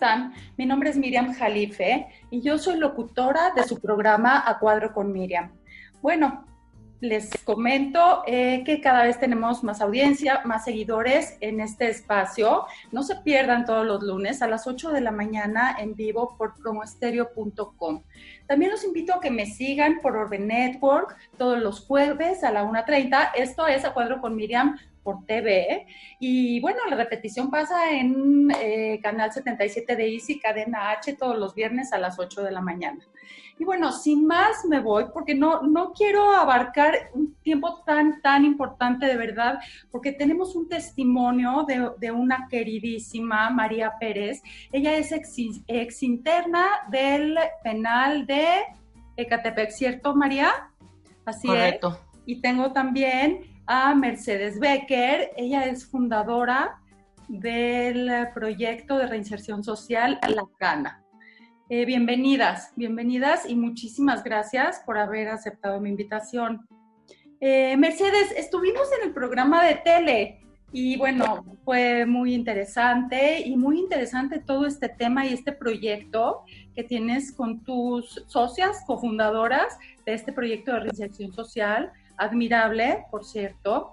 ¿cómo están? Mi nombre es Miriam Jalife y yo soy locutora de su programa A Cuadro con Miriam. Bueno, les comento eh, que cada vez tenemos más audiencia, más seguidores en este espacio. No se pierdan todos los lunes a las 8 de la mañana en vivo por promoestereo.com. También los invito a que me sigan por Orbe Network todos los jueves a la 1.30. Esto es A Cuadro con Miriam por TV. Y bueno, la repetición pasa en eh, Canal 77 de Easy, Cadena H, todos los viernes a las 8 de la mañana. Y bueno, sin más me voy porque no, no quiero abarcar un tiempo tan, tan importante de verdad, porque tenemos un testimonio de, de una queridísima María Pérez. Ella es ex, ex interna del penal de Ecatepec, ¿cierto, María? Así Correcto. es. Y tengo también a Mercedes Becker. Ella es fundadora del proyecto de reinserción social La Cana. Eh, bienvenidas, bienvenidas y muchísimas gracias por haber aceptado mi invitación. Eh, Mercedes, estuvimos en el programa de tele y bueno, fue muy interesante y muy interesante todo este tema y este proyecto que tienes con tus socias, cofundadoras de este proyecto de reinserción social admirable, por cierto.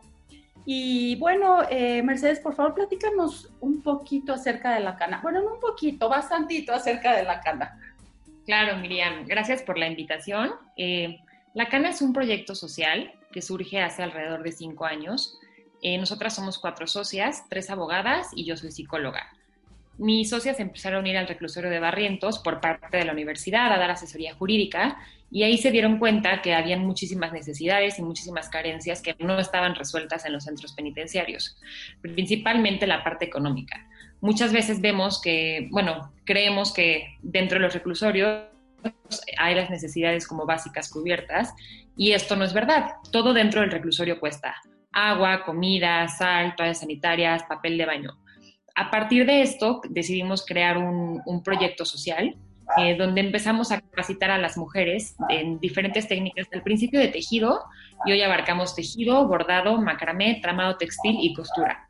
Y bueno, eh, Mercedes, por favor, platícanos un poquito acerca de la cana. Bueno, no un poquito, bastantito acerca de la cana. Claro, Miriam, gracias por la invitación. Eh, la cana es un proyecto social que surge hace alrededor de cinco años. Eh, nosotras somos cuatro socias, tres abogadas y yo soy psicóloga. Mis socias empezaron a ir al reclusorio de Barrientos por parte de la universidad a dar asesoría jurídica y ahí se dieron cuenta que habían muchísimas necesidades y muchísimas carencias que no estaban resueltas en los centros penitenciarios, principalmente la parte económica. Muchas veces vemos que, bueno, creemos que dentro de los reclusorios hay las necesidades como básicas cubiertas y esto no es verdad. Todo dentro del reclusorio cuesta. Agua, comida, sal, toallas sanitarias, papel de baño. A partir de esto decidimos crear un, proyecto social eh, donde empezamos a capacitar a las mujeres en diferentes técnicas, al principio de tejido, y hoy abarcamos tejido, bordado, macramé, tramado textil y costura.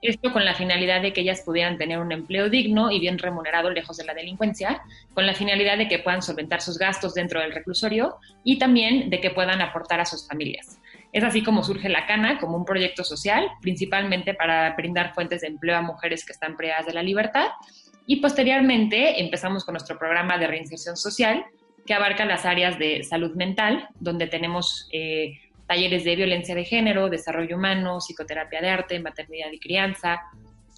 Esto con la finalidad de que ellas pudieran tener un empleo digno y bien remunerado lejos de la delincuencia, con la finalidad de que puedan solventar sus gastos dentro del reclusorio y también de que puedan aportar a sus familias. Es así como surge La Cana como un proyecto social, principalmente para brindar fuentes de empleo a mujeres que están privadas de la libertad y posteriormente empezamos con nuestro programa de reinserción social, que abarca las áreas de salud mental, donde tenemos eh, talleres de violencia de género, desarrollo humano, psicoterapia de arte, maternidad y crianza,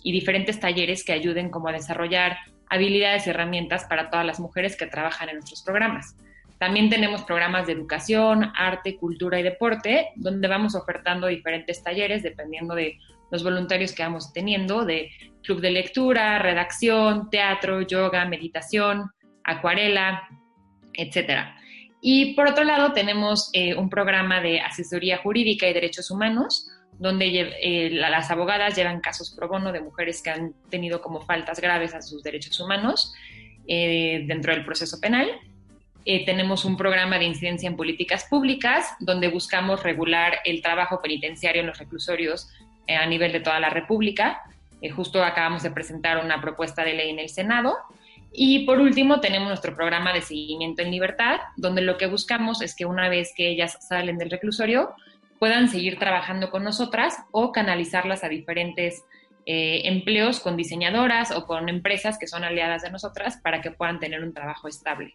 y diferentes talleres que ayuden como a desarrollar habilidades y herramientas para todas las mujeres que trabajan en nuestros programas. También tenemos programas de educación, arte, cultura y deporte, donde vamos ofertando diferentes talleres dependiendo de los voluntarios que vamos teniendo de club de lectura, redacción, teatro, yoga, meditación, acuarela, etcétera. Y por otro lado tenemos eh, un programa de asesoría jurídica y derechos humanos, donde eh, las abogadas llevan casos pro bono de mujeres que han tenido como faltas graves a sus derechos humanos eh, dentro del proceso penal. Tenemos un programa de incidencia en políticas públicas, donde buscamos regular el trabajo penitenciario en los reclusorios eh, a nivel de toda la República. Eh, justo acabamos de presentar una propuesta de ley en el Senado. Y por último, tenemos nuestro programa de seguimiento en libertad, donde lo que buscamos es que una vez que ellas salen del reclusorio, puedan seguir trabajando con nosotras o canalizarlas a diferentes eh, empleos con diseñadoras o con empresas que son aliadas de nosotras para que puedan tener un trabajo estable.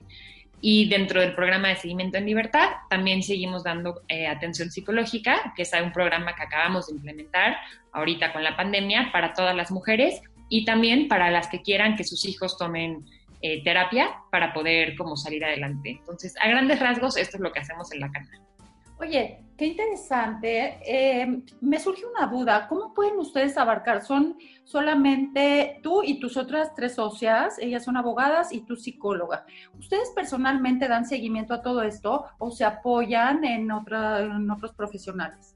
Y dentro del programa de seguimiento en libertad también seguimos dando eh, atención psicológica, que es un programa que acabamos de implementar ahorita con la pandemia para todas las mujeres y también para las que quieran que sus hijos tomen eh, terapia para poder como salir adelante. Entonces, a grandes rasgos, esto es lo que hacemos en la cana. Oye, qué interesante. Eh, me surge una duda. ¿Cómo pueden ustedes abarcar? ¿Son solamente tú y tus otras tres socias? Ellas son abogadas y tú psicóloga. ¿Ustedes personalmente dan seguimiento a todo esto o se apoyan en, otros profesionales?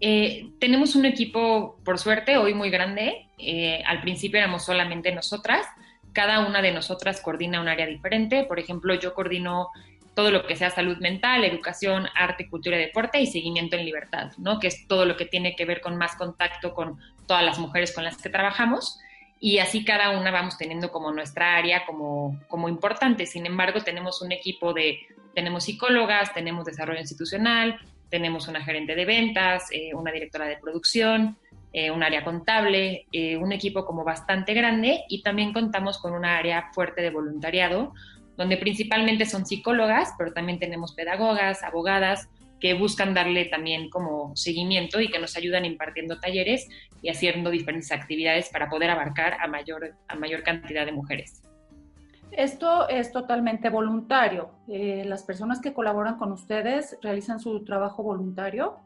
Eh, tenemos un equipo, por suerte, hoy muy grande. Eh, al principio éramos solamente nosotras. Cada una de nosotras coordina un área diferente. Por ejemplo, yo coordino todo lo que sea salud mental, educación, arte, cultura y deporte y seguimiento en libertad, ¿no? Que es todo lo que tiene que ver con más contacto con todas las mujeres con las que trabajamos. y así cada una vamos teniendo como nuestra área como, como importante. Sin embargo, tenemos un equipo de, tenemos psicólogas, tenemos desarrollo institucional, tenemos una gerente de ventas, eh, una directora de producción, eh, un área contable, eh, un equipo como bastante grande y también contamos con una área fuerte de voluntariado, donde principalmente son psicólogas, pero también tenemos pedagogas, abogadas, que buscan darle también como seguimiento y que nos ayudan impartiendo talleres y haciendo diferentes actividades para poder abarcar a mayor, a mayor cantidad de mujeres. Esto es totalmente voluntario. Eh, ¿Las personas que colaboran con ustedes realizan su trabajo voluntario?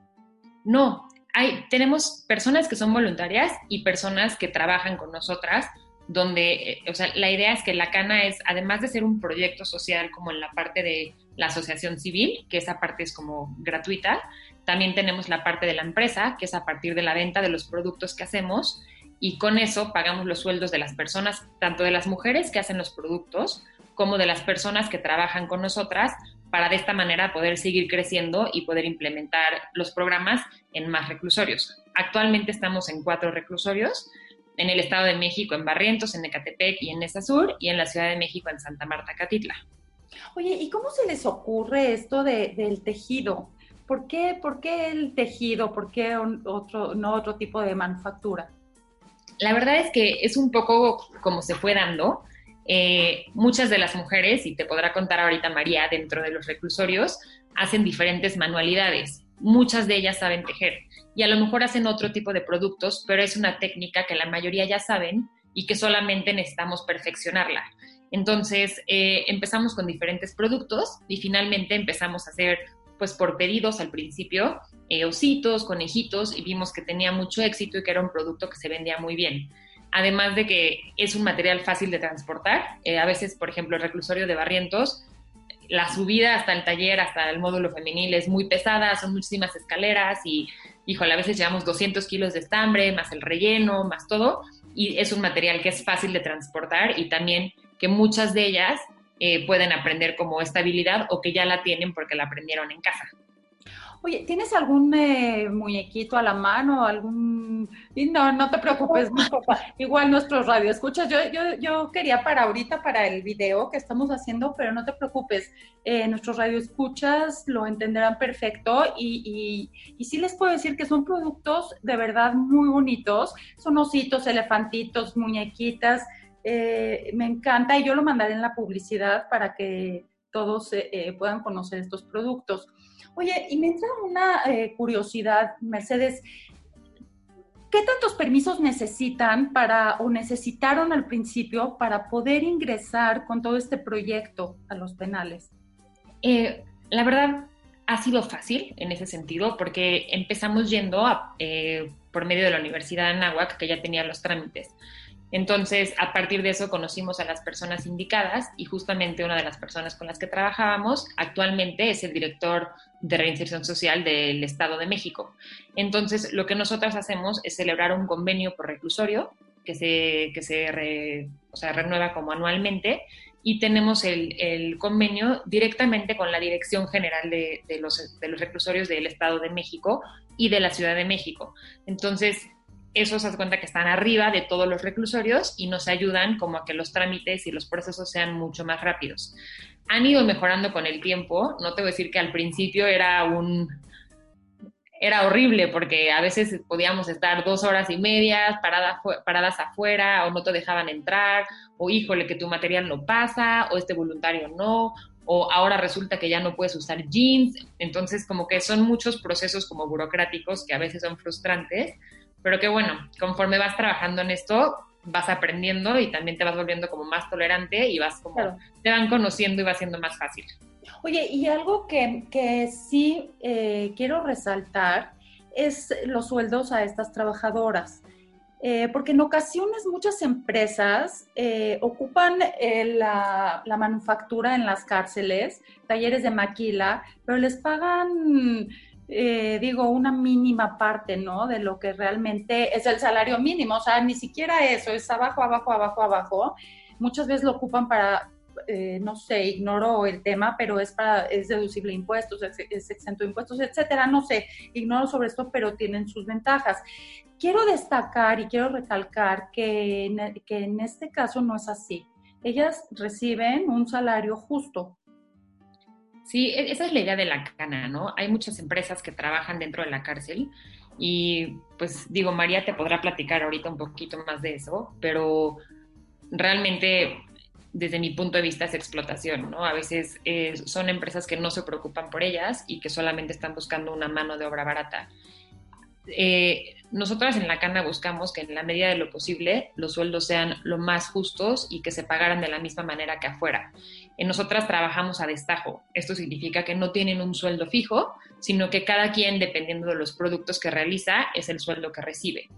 No, hay, tenemos personas que son voluntarias y personas que trabajan con nosotras, donde, eh, o sea, la idea es que la Cana es, además de ser un proyecto social como en la parte de la asociación civil, que esa parte es como gratuita. También tenemos la parte de la empresa, que es a partir de la venta de los productos que hacemos y con eso pagamos los sueldos de las personas, tanto de las mujeres que hacen los productos como de las personas que trabajan con nosotras para de esta manera poder seguir creciendo y poder implementar los programas en más reclusorios. Actualmente estamos en cuatro reclusorios, en el Estado de México, en Barrientos, en Ecatepec y en Nesa Sur, y en la Ciudad de México, en Santa Marta, Catitla. Oye, ¿y cómo se les ocurre esto del tejido? ¿Por qué, ¿Por qué el tejido? ¿Por qué otro, no otro tipo de manufactura? La verdad es que es un poco como se fue dando. Eh, muchas de las mujeres, y te podrá contar ahorita María, dentro de los reclusorios, hacen diferentes manualidades. Muchas de ellas saben tejer y a lo mejor hacen otro tipo de productos, pero es una técnica que la mayoría ya saben y que solamente necesitamos perfeccionarla. Entonces eh, empezamos con diferentes productos y finalmente empezamos a hacer, pues por pedidos al principio, eh, ositos, conejitos y vimos que tenía mucho éxito y que era un producto que se vendía muy bien. Además de que es un material fácil de transportar. Eh, a veces, por ejemplo, el reclusorio de Barrientos, la subida hasta el taller, hasta el módulo femenil es muy pesada, son muchísimas escaleras y, híjole, a veces llevamos 200 kilos de estambre, más el relleno, más todo. Y es un material que es fácil de transportar y también que muchas de ellas eh, pueden aprender como estabilidad o que ya la tienen porque la aprendieron en casa. Oye, ¿tienes algún eh, muñequito a la mano? algún No, no te preocupes, mi papá. Igual nuestros radio escuchas. Yo, yo, yo quería para ahorita, para el video que estamos haciendo, pero no te preocupes. Eh, nuestros radio escuchas lo entenderán perfecto y, y, y sí les puedo decir que son productos de verdad muy bonitos. Son ositos, elefantitos, muñequitas eh, me encanta y yo lo mandaré en la publicidad para que todos eh, eh, puedan conocer estos productos. Oye, y me entra una curiosidad, Mercedes, ¿qué tantos permisos necesitan para o necesitaron al principio para poder ingresar con todo este proyecto a los penales? la verdad, ha sido fácil en ese sentido porque empezamos yendo por medio de la Universidad de Anáhuac, que ya tenía los trámites. Entonces, a partir de eso conocimos a las personas indicadas y justamente una de las personas con las que trabajábamos actualmente es el director de reinserción social del Estado de México. Entonces, lo que nosotras hacemos es celebrar un convenio por reclusorio que se, que se renueva como anualmente y tenemos el, convenio directamente con la Dirección General de, los, de los Reclusorios del Estado de México y de la Ciudad de México. Entonces, eso se hace cuenta que están arriba de todos los reclusorios y nos ayudan como a que los trámites y los procesos sean mucho más rápidos. Han ido mejorando con el tiempo, no te voy a decir que al principio era un era horrible porque a veces podíamos estar dos horas y media paradas, paradas afuera o no te dejaban entrar o híjole que tu material no pasa o este voluntario no o ahora resulta que ya no puedes usar jeans. Entonces como que son muchos procesos como burocráticos que a veces son frustrantes, pero que bueno, conforme vas trabajando en esto, vas aprendiendo y también te vas volviendo como más tolerante y vas como, te van conociendo y va siendo más fácil. Oye, y algo que, que sí eh, quiero resaltar es los sueldos a estas trabajadoras. Eh, porque en ocasiones muchas empresas eh, ocupan la, la, manufactura en las cárceles, talleres de maquila, pero les pagan eh, digo, una mínima parte, ¿no? De lo que realmente es el salario mínimo, o sea, ni siquiera eso, es abajo, abajo, abajo, abajo. Muchas veces lo ocupan para eh, no sé, ignoro el tema, pero es para, es deducible impuestos, es, exento de impuestos, etcétera, no sé, ignoro sobre esto, pero tienen sus ventajas. Quiero destacar y quiero recalcar que que en este caso no es así. Ellas reciben un salario justo, Sí, e, esa es la idea de la cana, ¿no? Hay muchas empresas que trabajan dentro de la cárcel y pues digo, María te podrá platicar ahorita un poquito más de eso, pero realmente desde mi punto de vista es explotación, ¿no? A veces eh, son empresas que no se preocupan por ellas y que solamente están buscando una mano de obra barata. Eh, nosotras en la Cana buscamos que en la medida de lo posible los sueldos sean lo más justos y que se pagaran de la misma manera que afuera. En nosotras trabajamos a destajo. Esto significa que no tienen un sueldo fijo, sino que cada quien, dependiendo de los productos que realiza, es el sueldo que recibe.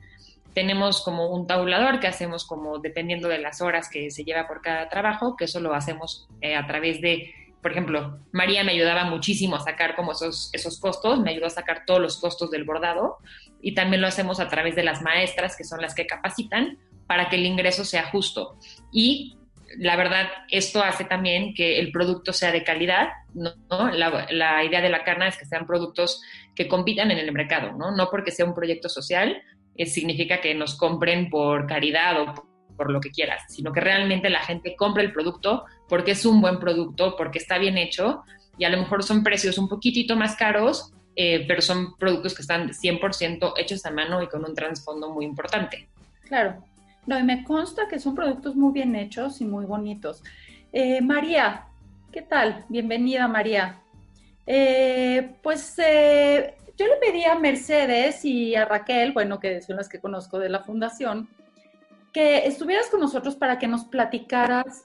Tenemos como un tabulador que hacemos como dependiendo de las horas que se lleva por cada trabajo, que eso lo hacemos eh, a través de por ejemplo, María me ayudaba muchísimo a sacar como esos, esos costos, me ayudó a sacar todos los costos del bordado y también lo hacemos a través de las maestras, que son las que capacitan, para que el ingreso sea justo. Y la verdad, esto hace también que el producto sea de calidad, ¿no? La, idea de la carne es que sean productos que compitan en el mercado, ¿no? No porque sea un proyecto social, eh, significa que nos compren por caridad o por lo que quieras, sino que realmente la gente compre el producto porque es un buen producto, porque está bien hecho y a lo mejor son precios un poquitito más caros, eh, pero son productos que están 100% hechos a mano y con un trasfondo muy importante. Claro, no, y me consta que son productos muy bien hechos y muy bonitos. Eh, María, ¿qué tal? Bienvenida, María. Eh, pues yo le pedí a Mercedes y a Raquel, bueno, que son las que conozco de la fundación, que estuvieras con nosotros para que nos platicaras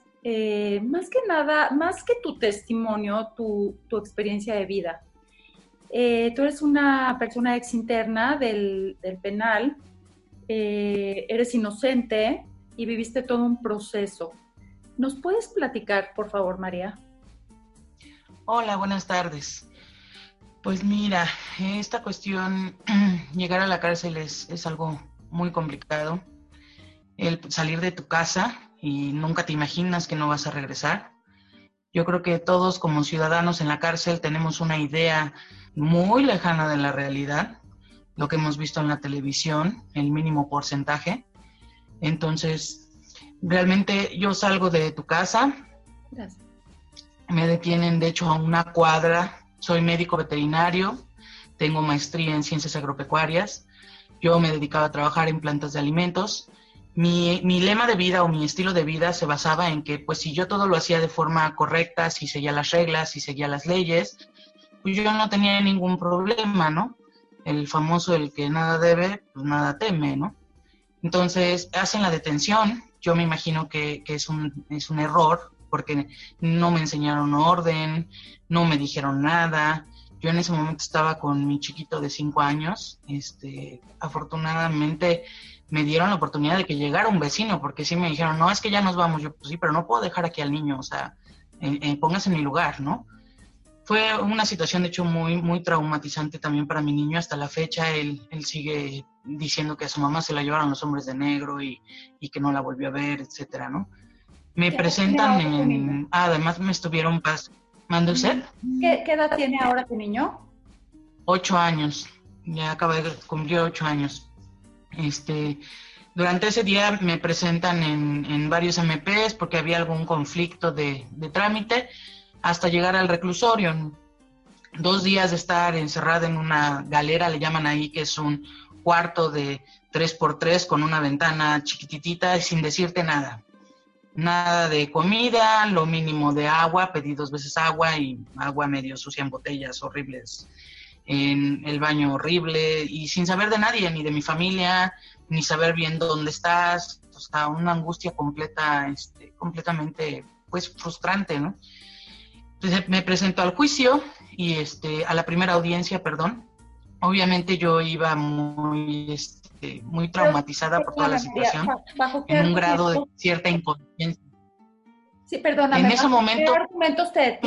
más que nada, más que tu testimonio, tu, tu experiencia de vida. tú eres una persona ex interna del, del penal eh, eres inocente y viviste todo un proceso. ¿Nos puedes platicar, por favor, María? Hola, buenas tardes. Pues mira, esta cuestión, llegar a la cárcel es, es algo muy complicado. El salir de tu casa y nunca te imaginas que no vas a regresar. Yo creo que todos como ciudadanos en la cárcel tenemos una idea muy lejana de la realidad lo que hemos visto en la televisión, el mínimo porcentaje. Entonces, realmente yo salgo de tu casa, me detienen de hecho a una cuadra, soy médico veterinario, tengo maestría en ciencias agropecuarias, yo me dedicaba a trabajar en plantas de alimentos. Mi, mi, lema de vida o mi estilo de vida se basaba en que, pues, si yo todo lo hacía de forma correcta, si seguía las reglas, si seguía las leyes, pues yo no tenía ningún problema, ¿no? el famoso el que nada debe, pues nada teme, ¿no? Entonces hacen la detención, yo me imagino que, es, un, es un error porque no me enseñaron orden, no me dijeron nada. Yo en ese momento estaba con mi chiquito de cinco años. Este, afortunadamente me dieron la oportunidad de que llegara un vecino, porque sí me dijeron, no, es que ya nos vamos. Yo, pues sí, pero no puedo dejar aquí al niño, o sea, eh, eh, póngase en mi lugar, ¿no? fue una situación de hecho muy, muy traumatizante también para mi niño. Hasta la fecha él, él sigue diciendo que a su mamá se la llevaron los hombres de negro y, y que no la volvió a ver, etcétera, ¿no? Me presentan en... Ah, además me estuvieron... Pas ¿Mande usted? ¿Qué, ¿Qué, edad tiene ahora tu niño? Ocho años. Ya acaba de cumplir ocho años. Este... Durante ese día me presentan en, varios MPs porque había algún conflicto de, trámite hasta llegar al reclusorio. Dos días de estar encerrada en una galera, le llaman ahí, que es un cuarto de tres por tres con una ventana chiquititita sin decirte nada. Nada de comida, lo mínimo de agua, pedí dos veces agua y agua medio sucia en botellas horribles, en el baño horrible y sin saber de nadie, ni de mi familia, ni saber bien dónde estás, o sea, una angustia completa, este, completamente, pues, frustrante, ¿no? me presento al juicio y este, a la primera audiencia, perdón. Obviamente yo iba muy, este, muy traumatizada por toda la situación, en un grado de cierta inconsciencia. Sí, perdóname. En ese momento, ¿qué argumentos te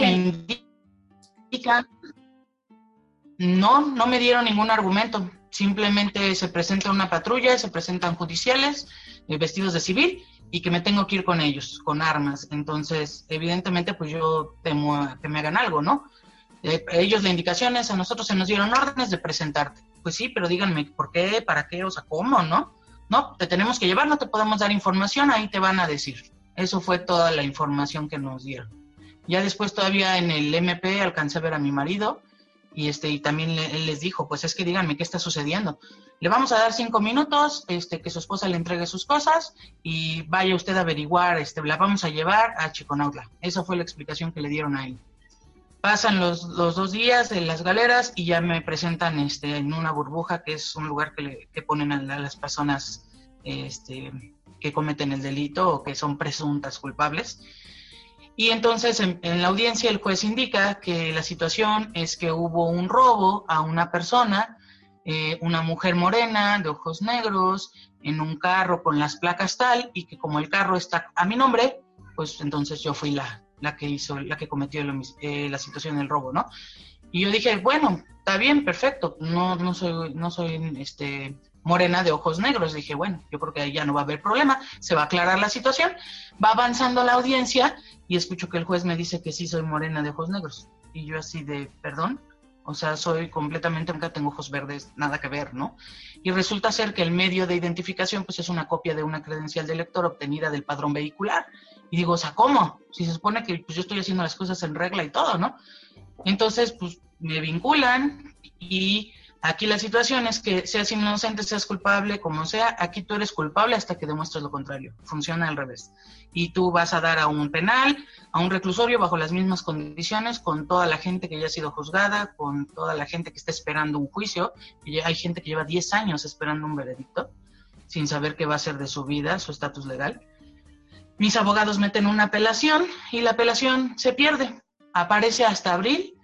no, no me dieron ningún argumento. simplemente se presenta una patrulla, se presentan judiciales, eh, vestidos de civil, y que me tengo que ir con ellos, con armas. Entonces, evidentemente, pues yo temo que me hagan algo, ¿no? Eh, ellos la indicación es, a nosotros se nos dieron órdenes de presentarte. Pues sí, pero díganme, ¿por qué? ¿Para qué? O sea, ¿cómo? ¿No? No, te tenemos que llevar, no te podemos dar información, ahí te van a decir. Eso fue toda la información que nos dieron. Ya después todavía en el MP alcancé a ver a mi marido y este y también él les dijo, pues es que díganme qué está sucediendo. Le vamos a dar cinco minutos, este, que su esposa le entregue sus cosas y vaya usted a averiguar, este, la vamos a llevar a Chiconautla. Esa fue la explicación que le dieron a él. Pasan los, los dos días en las galeras y ya me presentan este, en una burbuja, que es un lugar que, le, que ponen a, las personas este, que cometen el delito o que son presuntas culpables. Y entonces en, la audiencia el juez indica que la situación es que hubo un robo a una persona, eh, una mujer morena de ojos negros, en un carro con las placas tal, y que como el carro está a mi nombre, pues entonces yo fui la, la que hizo, la que cometió eh, la situación del robo, ¿no? Y yo dije, bueno, está bien, perfecto, no, no soy, no soy este, morena de ojos negros. Dije, bueno, yo creo que ahí ya no va a haber problema, se va a aclarar la situación. Va avanzando la audiencia y escucho que el juez me dice que sí soy morena de ojos negros. Y yo así de, perdón, o sea, soy completamente, aunque tengo ojos verdes, nada que ver, ¿no? Y resulta ser que el medio de identificación, pues es una copia de una credencial de lector obtenida del padrón vehicular. Y digo, o sea, ¿cómo? Si se supone que pues, yo estoy haciendo las cosas en regla y todo, ¿no? Entonces, pues me vinculan y aquí la situación es que seas inocente, seas culpable, como sea, aquí tú eres culpable hasta que demuestres lo contrario. Funciona al revés. Y tú vas a dar a un penal, a un reclusorio bajo las mismas condiciones, con toda la gente que ya ha sido juzgada, con toda la gente que está esperando un juicio. Y hay gente que lleva 10 años esperando un veredicto, sin saber qué va a ser de su vida, su estatus legal mis abogados meten una apelación y la apelación se pierde. Aparece hasta abril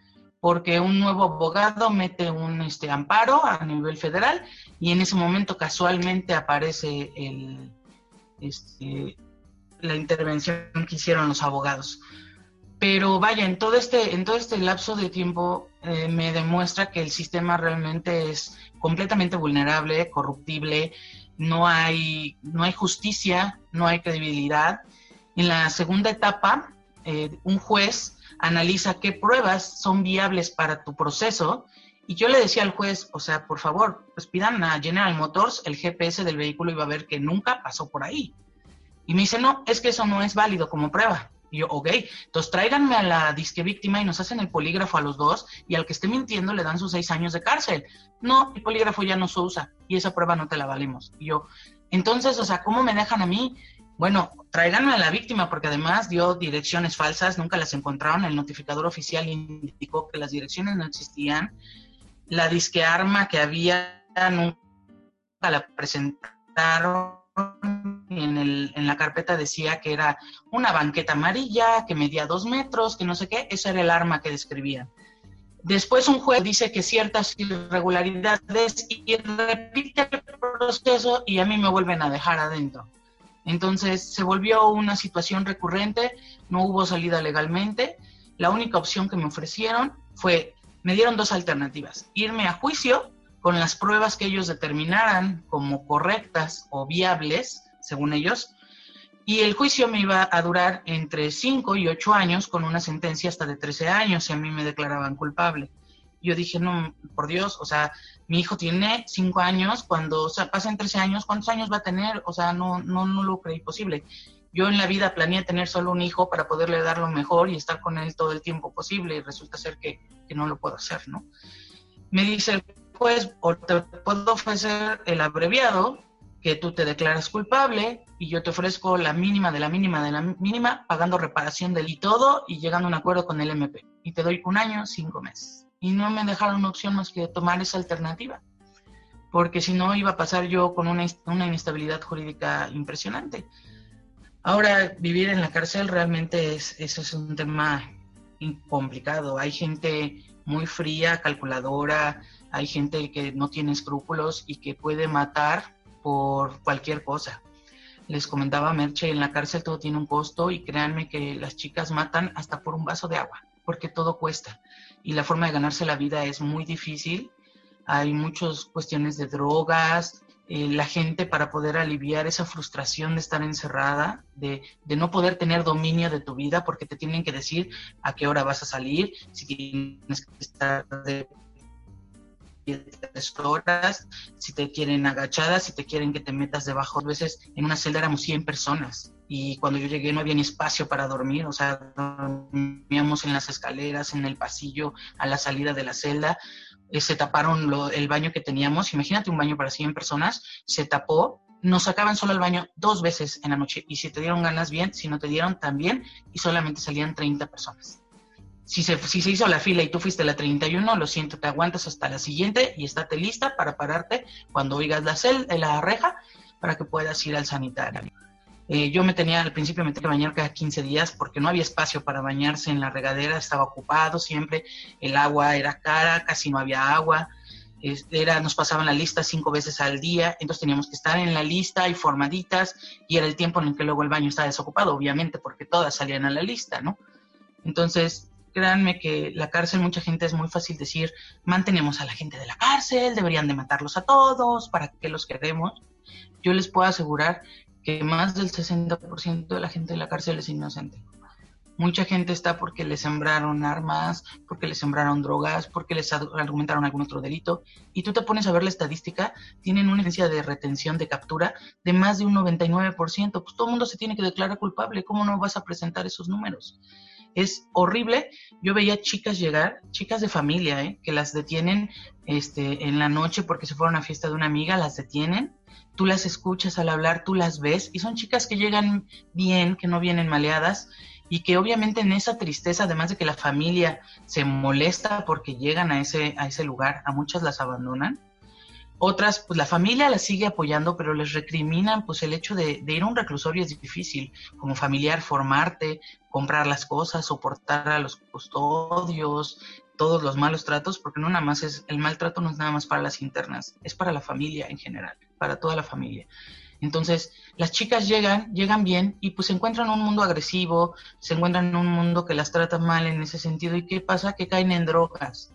porque un nuevo abogado mete un este, amparo a nivel federal y en ese momento casualmente aparece el, este, la intervención que hicieron los abogados. Pero vaya, en todo este, en todo este lapso de tiempo eh, me demuestra que el sistema realmente es completamente vulnerable, corruptible, no hay, no hay justicia, no hay credibilidad. En la segunda etapa, eh, un juez analiza qué pruebas son viables para tu proceso. Y yo le decía al juez, o sea, por favor, pues pidan a General Motors el GPS del vehículo y va a ver que nunca pasó por ahí. Y me dice, no, es que eso no es válido como prueba. Y yo, ok, entonces tráiganme a la disque víctima y nos hacen el polígrafo a los dos y al que esté mintiendo le dan sus seis años de cárcel. No, el polígrafo ya no se usa y esa prueba no te la valimos. Y yo, entonces, o sea, ¿cómo me dejan a mí? Bueno, tráiganme a la víctima porque además dio direcciones falsas, nunca las encontraron. El notificador oficial indicó que las direcciones no existían. La disque arma que había nunca la presentaron en, el, en la carpeta decía que era una banqueta amarilla, que medía dos metros, que no sé qué, ese era el arma que describía. Después un juez dice que ciertas irregularidades y repite el proceso y a mí me vuelven a dejar adentro. Entonces se volvió una situación recurrente, no hubo salida legalmente. La única opción que me ofrecieron fue, me dieron dos alternativas, irme a juicio con las pruebas que ellos determinaran como correctas o viables, según ellos, y el juicio me iba a durar entre 5 y 8 años con una sentencia hasta de 13 años si a mí me declaraban culpable. Yo dije, no, por Dios, o sea, mi hijo tiene 5 años, cuando o sea, pasen 13 años, ¿cuántos años va a tener? O sea, no, no, no lo creí posible. Yo en la vida planeé tener solo un hijo para poderle dar lo mejor y estar con él todo el tiempo posible y resulta ser que, que no lo puedo hacer, ¿no? Me dice pues o te puedo ofrecer el abreviado, que tú te declaras culpable y yo te ofrezco la mínima de la mínima de la mínima, pagando reparación del y todo y llegando a un acuerdo con el MP. Y te doy un año, cinco meses. Y no me dejaron opción más que tomar esa alternativa, porque si no iba a pasar yo con una, una inestabilidad jurídica impresionante. Ahora, vivir en la cárcel realmente es, eso es un tema complicado. Hay gente muy fría, calculadora, hay gente que no tiene escrúpulos y que puede matar por cualquier cosa. Les comentaba Merche, en la cárcel todo tiene un costo y créanme que las chicas matan hasta por un vaso de agua, porque todo cuesta. Y la forma de ganarse la vida es muy difícil. hay muchas cuestiones de drogas, eh, la gente para poder aliviar esa frustración de estar encerrada, de, de, no poder tener dominio de tu vida, porque te tienen que decir a qué hora vas a salir, si tienes que estar de tres horas, si te quieren agachada, si te quieren que te metas debajo. A veces en una celda éramos 100 personas y cuando yo llegué no había ni espacio para dormir, o sea, dormíamos en las escaleras, en el pasillo, a la salida de la celda. Eh, se taparon lo, el baño que teníamos, imagínate un baño para 100 personas, se tapó, nos sacaban solo el baño dos veces en la noche y si te dieron ganas bien, si no te dieron también y solamente salían 30 personas si se, hizo la fila y tú fuiste la 31, lo siento, te aguantas hasta la siguiente y estate lista para pararte cuando oigas la, cel, la reja para que puedas ir al sanitario. Eh, yo me tenía, al principio me tenía que bañar cada 15 días porque no había espacio para bañarse en la regadera, estaba ocupado siempre, el agua era cara, casi no había agua, era, nos pasaban la lista cinco veces al día, entonces teníamos que estar en la lista y formaditas y era el tiempo en el que luego el baño estaba desocupado, obviamente, porque todas salían a la lista, ¿no? Entonces, créanme que la cárcel, mucha gente es muy fácil decir, mantenemos a la gente de la cárcel, deberían de matarlos a todos, ¿para qué los queremos? Yo les puedo asegurar que más del 60% de la gente de la cárcel es inocente. Mucha gente está porque le sembraron armas, porque le sembraron drogas, porque les argumentaron algún otro delito. Y tú te pones a ver la estadística, tienen una evidencia de retención, de captura, de más de un 99%. Pues todo el mundo se tiene que declarar culpable. ¿Cómo no vas a presentar esos números? Es horrible. Yo veía chicas llegar, chicas de familia, ¿eh? que las detienen este, en la noche porque se fueron a fiesta de una amiga, las detienen. Tú las escuchas al hablar, tú las ves, y son chicas que llegan bien, que no vienen maleadas, y que obviamente en esa tristeza, además de que la familia se molesta porque llegan a ese, a ese lugar, a muchas las abandonan, otras, pues la familia las sigue apoyando, pero les recriminan, pues el hecho de, ir a un reclusorio es difícil, como familiar, formarte, comprar las cosas, soportar a los custodios, todos los malos tratos, porque no nada más es, el maltrato no es nada más para las internas, es para la familia en general, para toda la familia. Entonces, las chicas llegan, llegan bien y pues se encuentran en un mundo agresivo, se encuentran en un mundo que las trata mal en ese sentido. ¿Y qué pasa? Que caen en drogas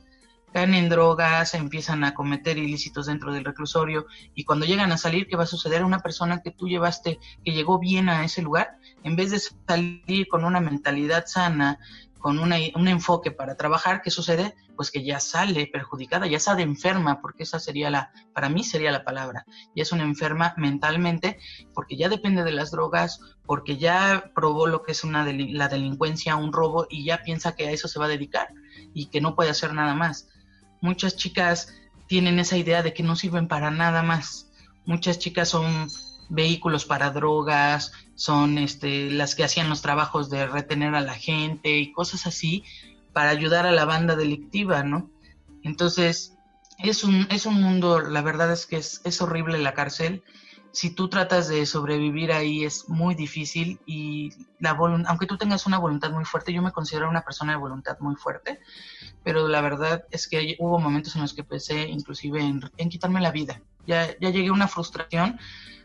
caen en drogas, empiezan a cometer ilícitos dentro del reclusorio y cuando llegan a salir, ¿qué va a suceder? Una persona que tú llevaste, que llegó bien a ese lugar, en vez de salir con una mentalidad sana, con una, un enfoque para trabajar, ¿qué sucede? Pues que ya sale perjudicada, ya sale enferma, porque esa sería la, para mí sería la palabra, ya es una enferma mentalmente, porque ya depende de las drogas, porque ya probó lo que es una la delincuencia, un robo, y ya piensa que a eso se va a dedicar y que no puede hacer nada más muchas chicas tienen esa idea de que no sirven para nada más. Muchas chicas son vehículos para drogas, son este, las que hacían los trabajos de retener a la gente y cosas así para ayudar a la banda delictiva, ¿no? Entonces, es un, es un mundo, la verdad es que es, es horrible la cárcel. Si tú tratas de sobrevivir ahí es muy difícil y la aunque tú tengas una voluntad muy fuerte, yo me considero una persona de voluntad muy fuerte, pero la verdad es que hubo momentos en los que pensé inclusive en, quitarme la vida. Ya, ya llegué a una frustración,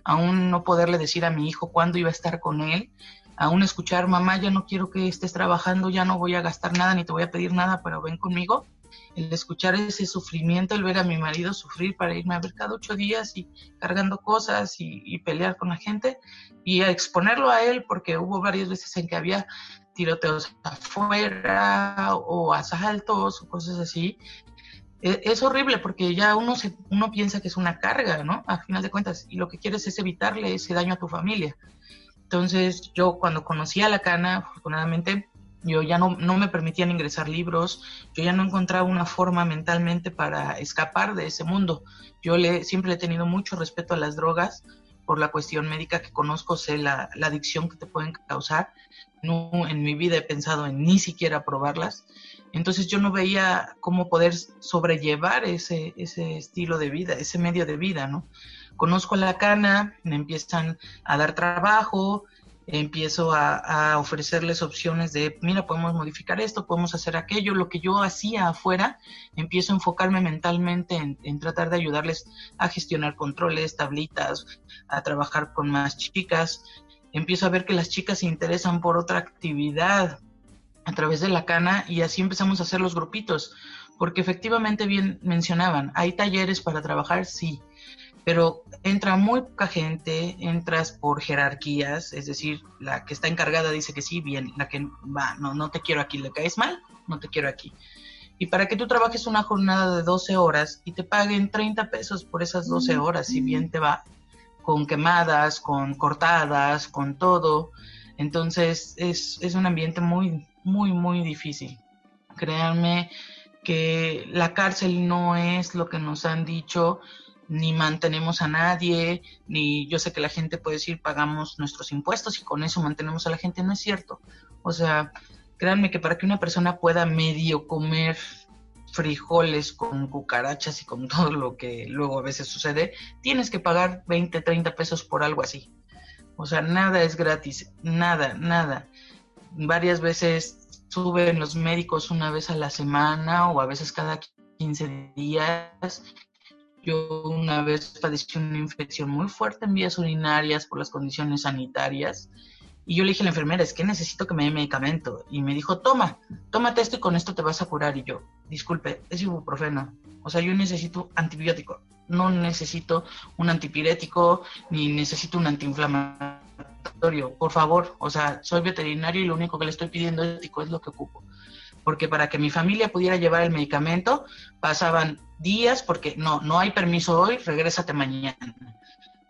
aún no poderle decir a mi hijo cuándo iba a estar con él, aún escuchar, mamá, ya no quiero que estés trabajando, ya no voy a gastar nada ni te voy a pedir nada, pero ven conmigo. El escuchar ese sufrimiento, el ver a mi marido sufrir para irme a ver cada ocho días y cargando cosas y, pelear con la gente y a exponerlo a él, porque hubo varias veces en que había tiroteos afuera o asaltos o cosas así. E, es, horrible porque ya uno, se, uno piensa que es una carga, ¿no? A final de cuentas, y lo que quieres es evitarle ese daño a tu familia. Entonces, yo cuando conocí a la cana, afortunadamente, yo ya no, no me permitían ingresar libros, yo ya no encontraba una forma mentalmente para escapar de ese mundo. Yo le, siempre he tenido mucho respeto a las drogas, por la cuestión médica que conozco, sé la, adicción que te pueden causar. No en mi vida he pensado en ni siquiera probarlas. Entonces yo no veía cómo poder sobrellevar ese, ese estilo de vida, ese medio de vida, ¿no? Conozco la cana, me empiezan a dar trabajo, empiezo a, ofrecerles opciones de, mira, podemos modificar esto, podemos hacer aquello, lo que yo hacía afuera, empiezo a enfocarme mentalmente en, tratar de ayudarles a gestionar controles, tablitas, a trabajar con más chicas, empiezo a ver que las chicas se interesan por otra actividad a través de la cana y así empezamos a hacer los grupitos. porque efectivamente bien mencionaban, hay talleres para trabajar, sí, pero entra muy poca gente, entras por jerarquías, es decir, la que está encargada dice que sí, bien, la que va, no, no te quiero aquí, le caes mal, no te quiero aquí. Y para que tú trabajes una jornada de 12 horas y te paguen 30 pesos por esas 12 horas, si bien te va, con quemadas, con cortadas, con todo, entonces es, es un ambiente muy, muy, muy difícil. Créanme que la cárcel no es lo que nos han dicho, ni mantenemos a nadie, ni yo sé que la gente puede decir pagamos nuestros impuestos y con eso mantenemos a la gente, no es cierto. O sea, créanme que para que una persona pueda medio comer frijoles con cucarachas y con todo lo que luego a veces sucede, tienes que pagar 20, 30 pesos por algo así. O sea, nada es gratis, nada, nada. Varias veces suben los médicos una vez a la semana o a veces cada 15 días yo una vez padecí una infección muy fuerte en vías urinarias por las condiciones sanitarias. Y yo le dije a la enfermera, es que necesito que me dé medicamento. Y me dijo, toma, tómate esto y con esto te vas a curar. Y yo, disculpe, es ibuprofeno. O sea, yo necesito antibiótico. No necesito un antipirético ni necesito un antiinflamatorio. Por favor, o sea, soy veterinario y lo único que le estoy pidiendo es lo que ocupo porque para que mi familia pudiera llevar el medicamento pasaban días porque no, no hay permiso hoy, regrésate mañana.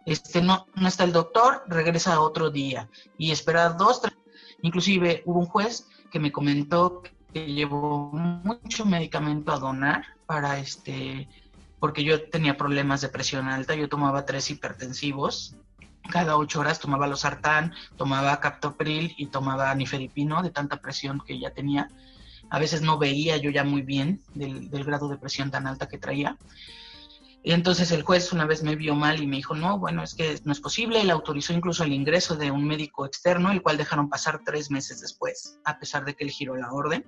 Este no, no está el doctor, regresa otro día y esperar dos, tres. Inclusive hubo un juez que me comentó que llevó mucho medicamento a donar para este porque yo tenía problemas de presión alta, yo tomaba tres hipertensivos, cada ocho horas tomaba los sartán, tomaba captopril y tomaba nifedipino de tanta presión que ya tenía a veces no veía yo ya muy bien del, grado de presión tan alta que traía. Y entonces el juez una vez me vio mal y me dijo, no, bueno, es que no es posible. Él autorizó incluso el ingreso de un médico externo, el cual dejaron pasar tres meses después, a pesar de que él giró la orden.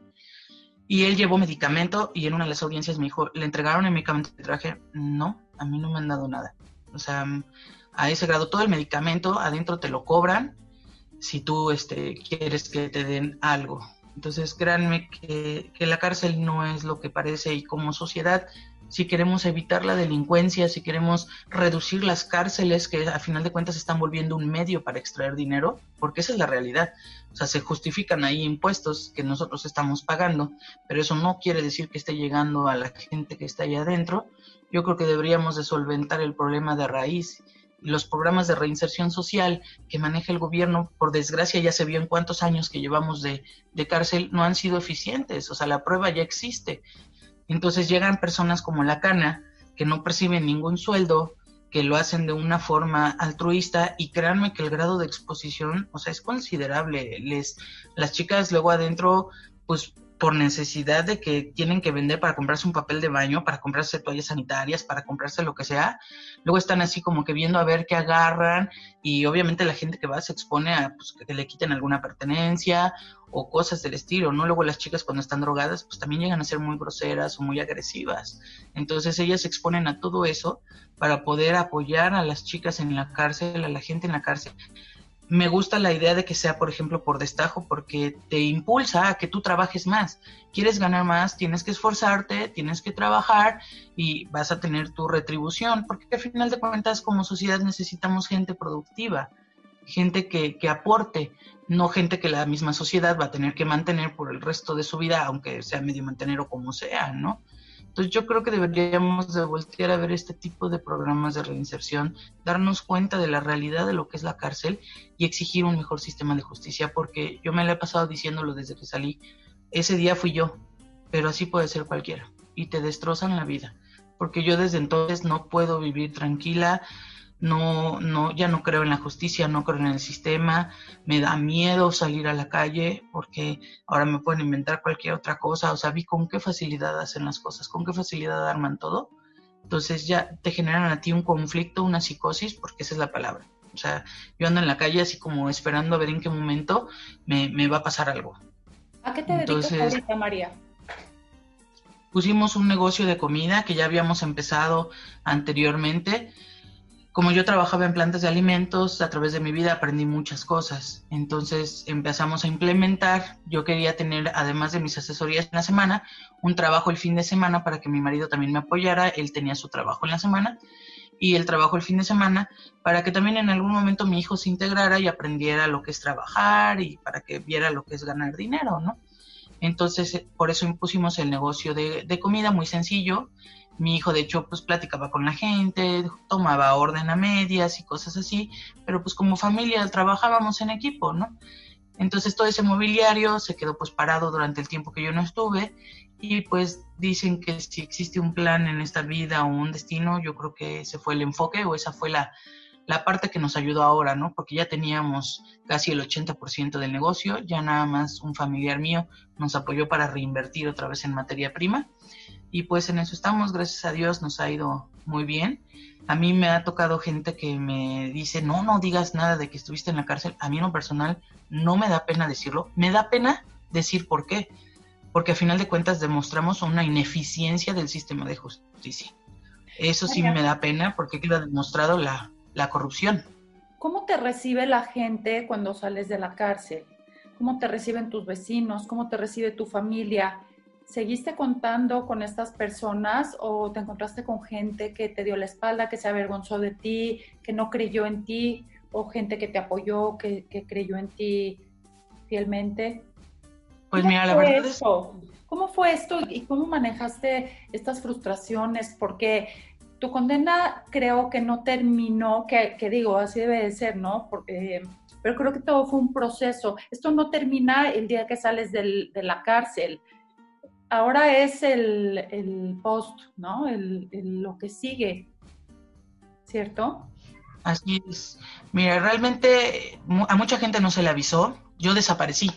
Y él llevó medicamento y en una de las audiencias me dijo, ¿le entregaron el medicamento que traje? No, a mí no me han dado nada. O sea, a ese grado todo el medicamento adentro te lo cobran si tú este, quieres que te den algo. Entonces, créanme que, la cárcel no es lo que parece y como sociedad, si queremos evitar la delincuencia, si queremos reducir las cárceles que a final de cuentas están volviendo un medio para extraer dinero, porque esa es la realidad. O sea, se justifican ahí impuestos que nosotros estamos pagando, pero eso no quiere decir que esté llegando a la gente que está allá adentro. Yo creo que deberíamos de solventar el problema de raíz los programas de reinserción social que maneja el gobierno, por desgracia ya se vio en cuántos años que llevamos de, cárcel, no han sido eficientes, o sea, la prueba ya existe. Entonces llegan personas como la cana, que no perciben ningún sueldo, que lo hacen de una forma altruista y créanme que el grado de exposición, o sea, es considerable. Les, las chicas luego adentro, pues por necesidad de que tienen que vender para comprarse un papel de baño, para comprarse toallas sanitarias, para comprarse lo que sea. Luego están así como que viendo a ver qué agarran y obviamente la gente que va se expone a pues, que le quiten alguna pertenencia o cosas del estilo, ¿no? Luego las chicas cuando están drogadas pues también llegan a ser muy groseras o muy agresivas. Entonces ellas se exponen a todo eso para poder apoyar a las chicas en la cárcel, a la gente en la cárcel me gusta la idea de que sea, por ejemplo, por destajo, porque te impulsa a que tú trabajes más. Quieres ganar más, tienes que esforzarte, tienes que trabajar y vas a tener tu retribución, porque al final de cuentas como sociedad necesitamos gente productiva, gente que, que aporte, no gente que la misma sociedad va a tener que mantener por el resto de su vida, aunque sea medio mantener o como sea, ¿no? Entonces yo creo que deberíamos de voltear a ver este tipo de programas de reinserción, darnos cuenta de la realidad de lo que es la cárcel y exigir un mejor sistema de justicia, porque yo me lo he pasado diciéndolo desde que salí. Ese día fui yo, pero así puede ser cualquiera y te destrozan la vida, porque yo desde entonces no puedo vivir tranquila, no, no, ya no creo en la justicia, no creo en el sistema, me da miedo salir a la calle porque ahora me pueden inventar cualquier otra cosa, o sea, vi con qué facilidad hacen las cosas, con qué facilidad arman todo, entonces ya te generan a ti un conflicto, una psicosis, porque esa es la palabra. O sea, yo ando en la calle así como esperando a ver en qué momento me, me va a pasar algo. ¿A qué te dedicas ahorita, María? Pusimos un negocio de comida que ya habíamos empezado anteriormente como yo trabajaba en plantas de alimentos, a través de mi vida aprendí muchas cosas. Entonces empezamos a implementar, yo quería tener, además de mis asesorías en la semana, un trabajo el fin de semana para que mi marido también me apoyara. Él tenía su trabajo en la semana y el trabajo el fin de semana para que también en algún momento mi hijo se integrara y aprendiera lo que es trabajar y para que viera lo que es ganar dinero, ¿no? Entonces, por eso impusimos el negocio de, de comida muy sencillo mi hijo, de hecho, pues platicaba con la gente, tomaba orden a medias y cosas así, pero pues como familia trabajábamos en equipo, ¿no? Entonces todo ese mobiliario se quedó pues parado durante el tiempo que yo no estuve y pues dicen que si existe un plan en esta vida o un destino, yo creo que ese fue el enfoque o esa fue la, la parte que nos ayudó ahora, ¿no? Porque ya teníamos casi el 80% del negocio, ya nada más un familiar mío nos apoyó para reinvertir otra vez en materia prima y pues en eso estamos, gracias a Dios nos ha ido muy bien. A mí me ha tocado gente que me dice, no, no digas nada de que estuviste en la cárcel. A mí en lo personal no me da pena decirlo, me da pena decir por qué, porque a final de cuentas demostramos una ineficiencia del sistema de justicia. Eso sí me da pena porque queda demostrado la, la corrupción. ¿Cómo te recibe la gente cuando sales de la cárcel? ¿Cómo te reciben tus vecinos? ¿Cómo te recibe tu familia? ¿Seguiste contando con estas personas o te encontraste con gente que te dio la espalda, que se avergonzó de ti, que no creyó en ti, o gente que te apoyó, que, creyó en ti fielmente? Pues mira, la verdad es... ¿Cómo fue esto y cómo manejaste estas frustraciones? Porque tu condena creo que no terminó, que, digo, así debe de ser, ¿no? Porque, pero creo que todo fue un proceso. Esto no termina el día que sales de la cárcel ahora es el, post, ¿no? El, lo que sigue, ¿cierto? Así es. Mira, realmente a mucha gente no se le avisó. Yo desaparecí.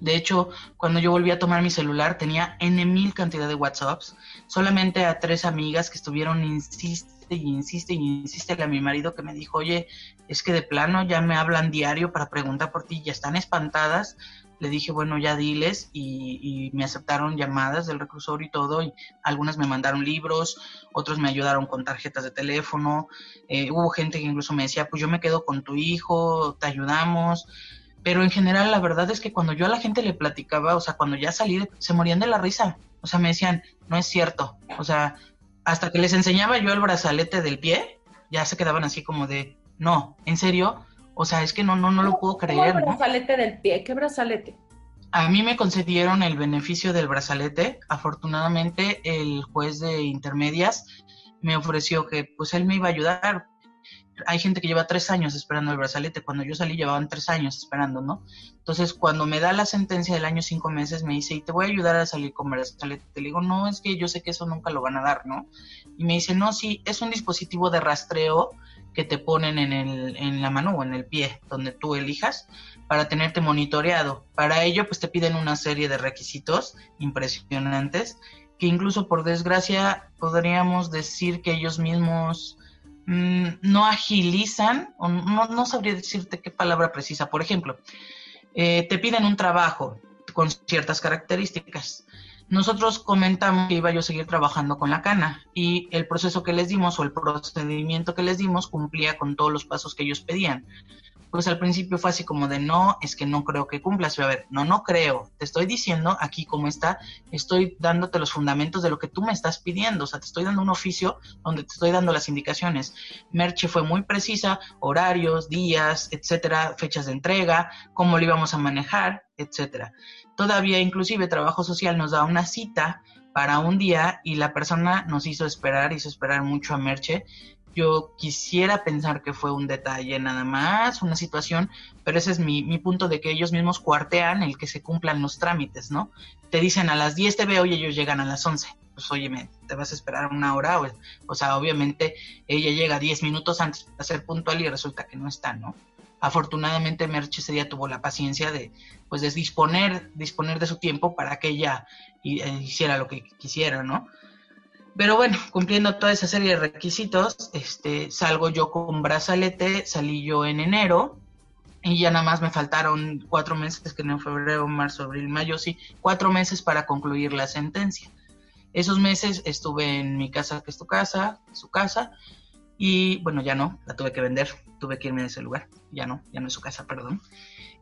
De hecho, cuando yo volví a tomar mi celular tenía N mil cantidad de WhatsApps. Solamente a tres amigas que estuvieron insiste y insiste y insiste a mi marido que me dijo, oye, es que de plano ya me hablan diario para preguntar por ti, ya están espantadas le dije, bueno, ya diles y, me aceptaron llamadas del reclusorio y todo, y algunas me mandaron libros, otros me ayudaron con tarjetas de teléfono, eh, hubo gente que incluso me decía, pues yo me quedo con tu hijo, te ayudamos, pero en general la verdad es que cuando yo a la gente le platicaba, o sea, cuando ya salí, se morían de la risa, o sea, me decían, no es cierto, o sea, hasta que les enseñaba yo el brazalete del pie, ya se quedaban así como de, no, en serio, o sea, es que no, no, no lo puedo creer. ¿Qué brazalete del pie? ¿Qué brazalete? A mí me concedieron el beneficio del brazalete. Afortunadamente, el juez de intermedias me ofreció que pues él me iba a ayudar. Hay gente que lleva tres años esperando el brazalete. Cuando yo salí llevaban tres años esperando, ¿no? Entonces, cuando me da la sentencia del año cinco meses, me dice, y te voy a ayudar a salir con brazalete. Le digo, no, es que yo sé que eso nunca lo van a dar, ¿no? Y me dice, no, sí, es un dispositivo de rastreo que te ponen en, el, en la mano o en el pie, donde tú elijas, para tenerte monitoreado. Para ello, pues te piden una serie de requisitos impresionantes, que incluso por desgracia podríamos decir que ellos mismos mm, no agilizan, o no, no, sabría decirte qué palabra precisa. Por ejemplo, eh, te piden un trabajo con ciertas características nosotros comentamos que iba yo a seguir trabajando con la cana y el proceso que les dimos o el procedimiento que les dimos cumplía con todos los pasos que ellos pedían. Pues al principio fue así como de no, es que no creo que cumplas. a ver, no, no creo. Te estoy diciendo aquí como está, estoy dándote los fundamentos de lo que tú me estás pidiendo. O sea, te estoy dando un oficio donde te estoy dando las indicaciones. Merche fue muy precisa, horarios, días, etcétera, fechas de entrega, cómo lo íbamos a manejar, etcétera. Todavía inclusive Trabajo Social nos da una cita para un día y la persona nos hizo esperar, hizo esperar mucho a Merche. Yo quisiera pensar que fue un detalle nada más, una situación, pero ese es mi, mi punto de que ellos mismos cuartean el que se cumplan los trámites, ¿no? Te dicen a las 10 te veo y ellos llegan a las 11. Pues óyeme, te vas a esperar una hora, o, o sea, obviamente ella llega 10 minutos antes para ser puntual y resulta que no está, ¿no? Afortunadamente Merche ese día tuvo la paciencia de, pues, disponer, disponer de su tiempo para que ella eh, hiciera lo que quisiera, ¿no? Pero bueno, cumpliendo toda esa serie de requisitos, este, salgo yo con brazalete, salí yo en enero, y ya nada más me faltaron cuatro meses, que en febrero, marzo, abril, mayo, sí, cuatro meses para concluir la sentencia. Esos meses estuve en mi casa, que es tu casa, su casa, Y bueno, ya no, la tuve que vender, tuve que irme de ese lugar, ya no, ya no es su casa, perdón.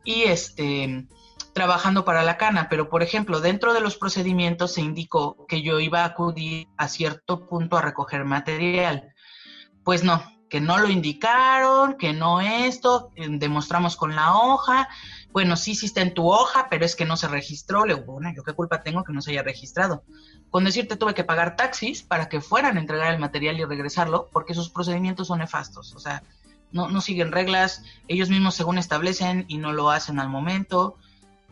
Y este, trabajando para la cana, pero por ejemplo, dentro de los procedimientos se indicó que yo iba a acudir a cierto punto a recoger material. Pues no, que no lo indicaron, que no esto, demostramos con la hoja, bueno, sí, sí está en tu hoja, pero es que no se registró. Le digo, bueno, ¿yo qué culpa tengo que no se haya registrado? Con decirte tuve que pagar taxis para que fueran a entregar el material y regresarlo, porque sus procedimientos son nefastos. O sea, no, no siguen reglas, ellos mismos según establecen y no lo hacen al momento.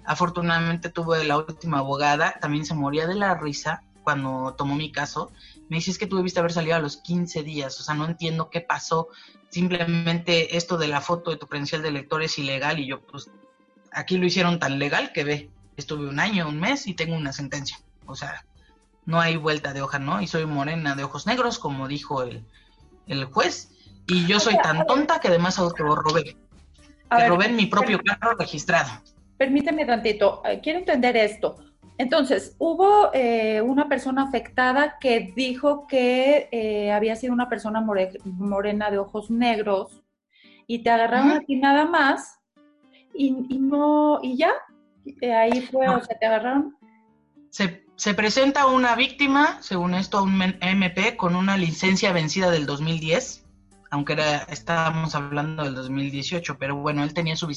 Afortunadamente tuve la última abogada, también se moría de la risa cuando tomó mi caso. Me dice, es que tú debiste haber salido a los 15 días, o sea, no entiendo qué pasó. Simplemente esto de la foto de tu credencial de lector es ilegal y yo, pues, aquí lo hicieron tan legal que ve, estuve un año, un mes y tengo una sentencia. O sea, no hay vuelta de hoja, ¿no? Y soy morena de ojos negros, como dijo el, el juez, y yo soy tan tonta que además te robé. Te robé mi propio carro registrado. Permíteme tantito, eh, quiero entender esto. Entonces, hubo eh, una persona afectada que dijo que eh, había sido una persona morena de ojos negros y te agarraron aquí nada más y, no, y ya, ahí fue, o sea, te agarraron. Se, se, presenta una víctima, según esto, un MP con una licencia vencida del 2010, aunque era, estábamos hablando del 2018, pero bueno, él tenía su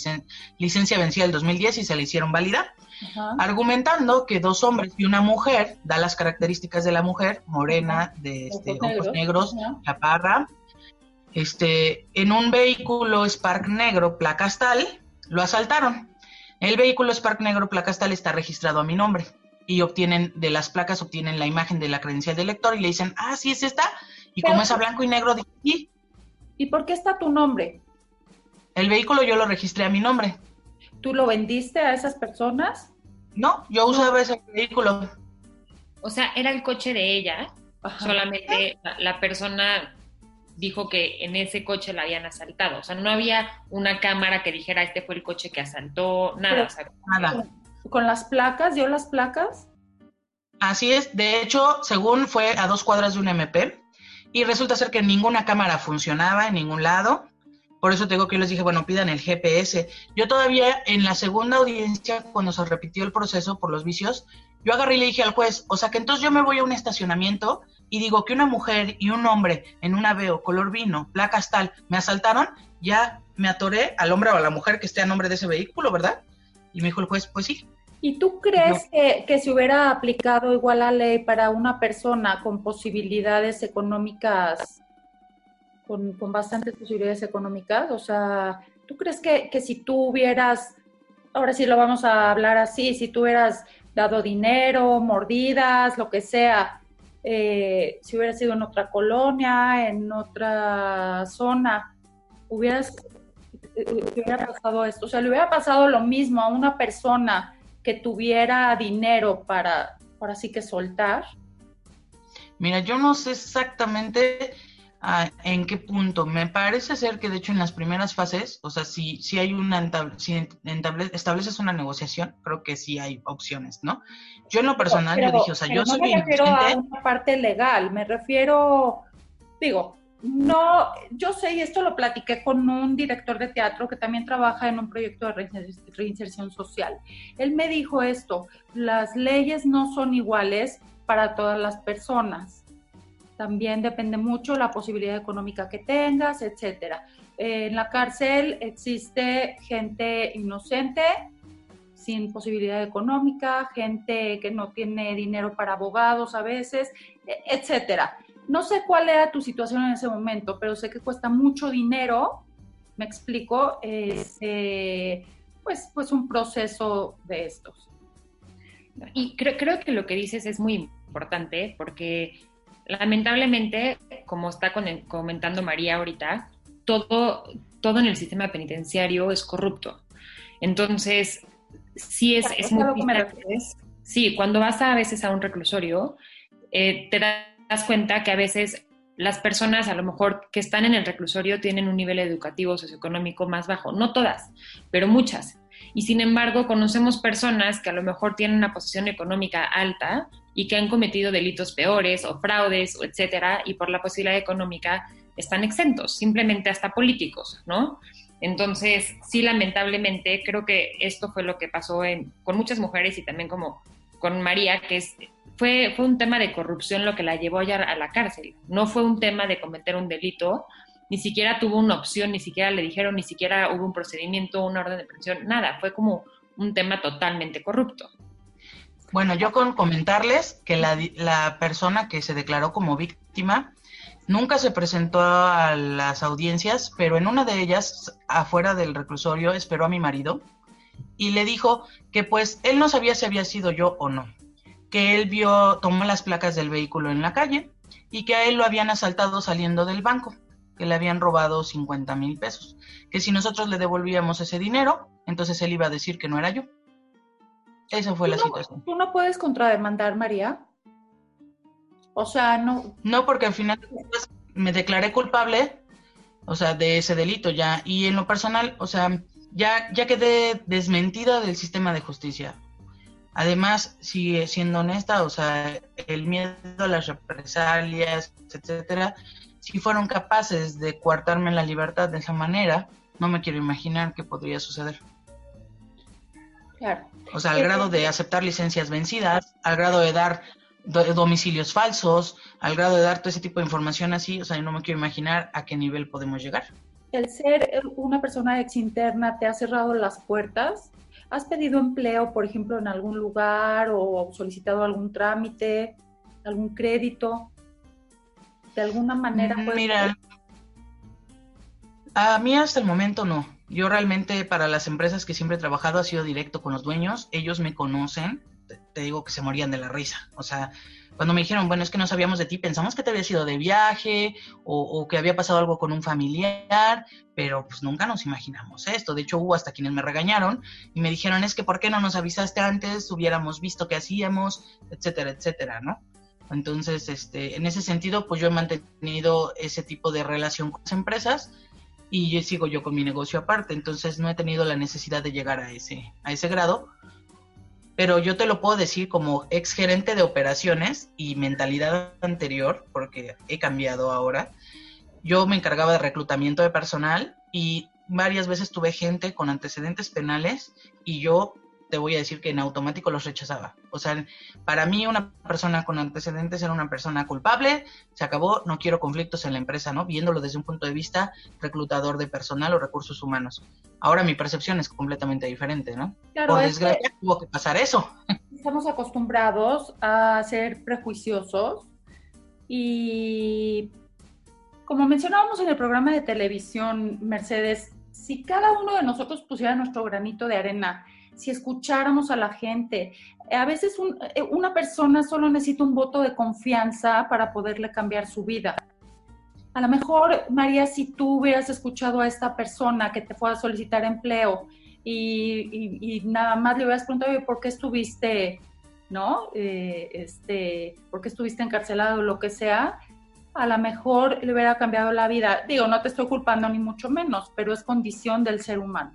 licencia vencida del 2010 y se le hicieron válida, argumentando que dos hombres y una mujer, da las características de la mujer, morena, de este, ojos, negros, chaparra, este, en un vehículo Spark negro, placa tal, lo asaltaron. El vehículo Spark negro placa tal está registrado a mi nombre y obtienen de las placas obtienen la imagen de la credencial del lector y le dicen, ah, sí es esta. Y como es a blanco y negro, sí. ¿Y por qué está tu nombre? El vehículo yo lo registré a mi nombre. ¿Tú lo vendiste a esas personas? No, yo usaba ese vehículo. O sea, era el coche de ella, solamente la persona dijo que en ese coche la habían asaltado. O sea, no había una cámara que dijera este fue el coche que asaltó, nada. nada. ¿Con las placas? ¿Dio las placas? Así es. De hecho, según fue a dos cuadras de un MP, y resulta ser que ninguna cámara funcionaba en ningún lado. Por eso tengo que les dije, bueno, pidan el GPS. Yo todavía en la segunda audiencia, cuando se repitió el proceso por los vicios, yo agarré y le dije al juez, o sea que entonces yo me voy a un estacionamiento y digo que una mujer y un hombre en un aveo color vino, placas tal, me asaltaron, ya me atoré al hombre o a la mujer que esté a nombre de ese vehículo, ¿verdad? Y me dijo el juez, pues sí. ¿Y tú crees que, que se hubiera aplicado igual la ley para una persona con posibilidades económicas, con, con bastantes posibilidades económicas? O sea, ¿tú crees que, que si tú hubieras, ahora sí lo vamos a hablar así, si tú hubieras dado dinero, mordidas, lo que sea, eh, si hubiera sido en otra colonia, en otra zona, hubieras, eh, hubiera pasado esto. O sea, le hubiera pasado lo mismo a una persona que tuviera dinero para, por así que soltar. Mira, yo no sé exactamente en qué punto. Me parece ser que de hecho en las primeras fases, o sea, si, si hay una si estableces una negociación, creo que sí hay opciones, ¿no? Yo en lo personal, yo dije, o sea, yo no me refiero a una parte legal, me refiero, digo, no, yo sé, y esto lo platiqué con un director de teatro que también trabaja en un proyecto de reinserción social. Él me dijo esto, las leyes no son iguales para todas las personas también depende mucho la posibilidad económica que tengas, etcétera. Eh, en la cárcel existe gente inocente, sin posibilidad económica, gente que no tiene dinero para abogados a veces, e, etcétera. No sé cuál era tu situación en ese momento, pero sé que cuesta mucho dinero, me explico, este, pues, pues un proceso de estos. Y creo, creo que lo que dices es muy importante porque lamentablemente, como está comentando María ahorita, todo, todo en el sistema penitenciario es corrupto. Entonces, sí es, es muy... Sí, cuando vas a, veces a un reclusorio, eh, te das cuenta que a veces las personas a lo mejor que están en el reclusorio tienen un nivel educativo socioeconómico más bajo, no todas, pero muchas. Y sin embargo, conocemos personas que a lo mejor tienen una posición económica alta y que han cometido delitos peores o fraudes, o etcétera, y por la posibilidad económica están exentos, simplemente hasta políticos, ¿no? Entonces, sí, lamentablemente, creo que esto fue lo que pasó con muchas mujeres y también como con María, que es, fue, fue un tema de corrupción lo que la llevó ya a la cárcel. No fue un tema de cometer un delito, ni siquiera tuvo una opción, ni siquiera le dijeron, ni siquiera hubo un procedimiento, una orden de prisión, nada, fue como un tema totalmente corrupto. Bueno, yo con comentarles que la, la persona que se declaró como víctima Nunca se presentó a las audiencias, pero en una de ellas, afuera del reclusorio, esperó a mi marido y le dijo que pues él no sabía si había sido yo o no, que él vio, tomó las placas del vehículo en la calle y que a él lo habían asaltado saliendo del banco, que le habían robado 50 mil pesos, que si nosotros le devolvíamos ese dinero, entonces él iba a decir que no era yo. Esa fue la situación. ¿Tú no puedes contrademandar, María? O sea, no. No, porque al final me declaré culpable, o sea, de ese delito ya. Y en lo personal, o sea, ya, ya quedé desmentida del sistema de justicia. Además, si siendo honesta, o sea, el miedo a las represalias, etcétera, si fueron capaces de coartarme la libertad de esa manera, no me quiero imaginar qué podría suceder. Claro. O sea, al grado de aceptar licencias vencidas, al grado de dar domicilios falsos, al grado de dar todo ese tipo de información así, o sea, yo no me quiero imaginar a qué nivel podemos llegar. El ser una persona ex interna te ha cerrado las puertas. ¿Has pedido empleo, por ejemplo, en algún lugar o solicitado algún trámite, algún crédito? ¿De alguna manera? Mira, a mí hasta el momento no. Yo realmente para las empresas que siempre he trabajado ha sido directo con los dueños. Ellos me conocen te, digo que se morían de la risa. O sea, cuando me dijeron, bueno, es que no sabíamos de ti, pensamos que te había sido de viaje o, que había pasado algo con un familiar, pero pues nunca nos imaginamos esto. De hecho, hubo hasta quienes me regañaron y me dijeron, es que ¿por qué no nos avisaste antes? Hubiéramos visto qué hacíamos, etcétera, etcétera, ¿no? Entonces, este, en ese sentido, pues yo he mantenido ese tipo de relación con las empresas y yo sigo yo con mi negocio aparte, entonces no he tenido la necesidad de llegar a ese, a ese grado, pero yo te lo puedo decir como ex gerente de operaciones y mentalidad anterior, porque he cambiado ahora. Yo me encargaba de reclutamiento de personal y varias veces tuve gente con antecedentes penales y yo te voy a decir que en automático los rechazaba. O sea, para mí una persona con antecedentes era una persona culpable, se acabó, no quiero conflictos en la empresa, ¿no? Viéndolo desde un punto de vista reclutador de personal o recursos humanos. Ahora mi percepción es completamente diferente, ¿no? Claro, Por desgracia tuvo que pasar eso. Estamos acostumbrados a ser prejuiciosos y como mencionábamos en el programa de televisión, Mercedes, si cada uno de nosotros pusiera nuestro granito de arena si escucháramos a la gente. Eh, a veces eh, una persona solo necesita un voto de confianza para poderle cambiar su vida. A lo mejor, María, si tú hubieras escuchado a esta persona que te fue a solicitar empleo y, nada más le hubieras preguntado, ¿por qué estuviste, no? Eh, este, ¿Por qué estuviste encarcelado o lo que sea? A lo mejor le hubiera cambiado la vida. Digo, no te estoy culpando ni mucho menos, pero es condición del ser humano.